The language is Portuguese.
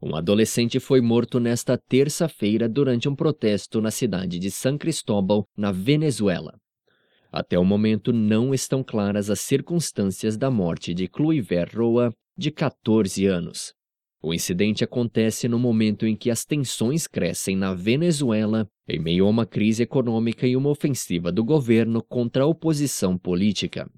Um adolescente foi morto nesta terça-feira durante um protesto na cidade de San Cristóbal, na Venezuela. Até o momento não estão claras as circunstâncias da morte de Cluiver Roa, de 14 anos. O incidente acontece no momento em que as tensões crescem na Venezuela, em meio a uma crise econômica e uma ofensiva do governo contra a oposição política.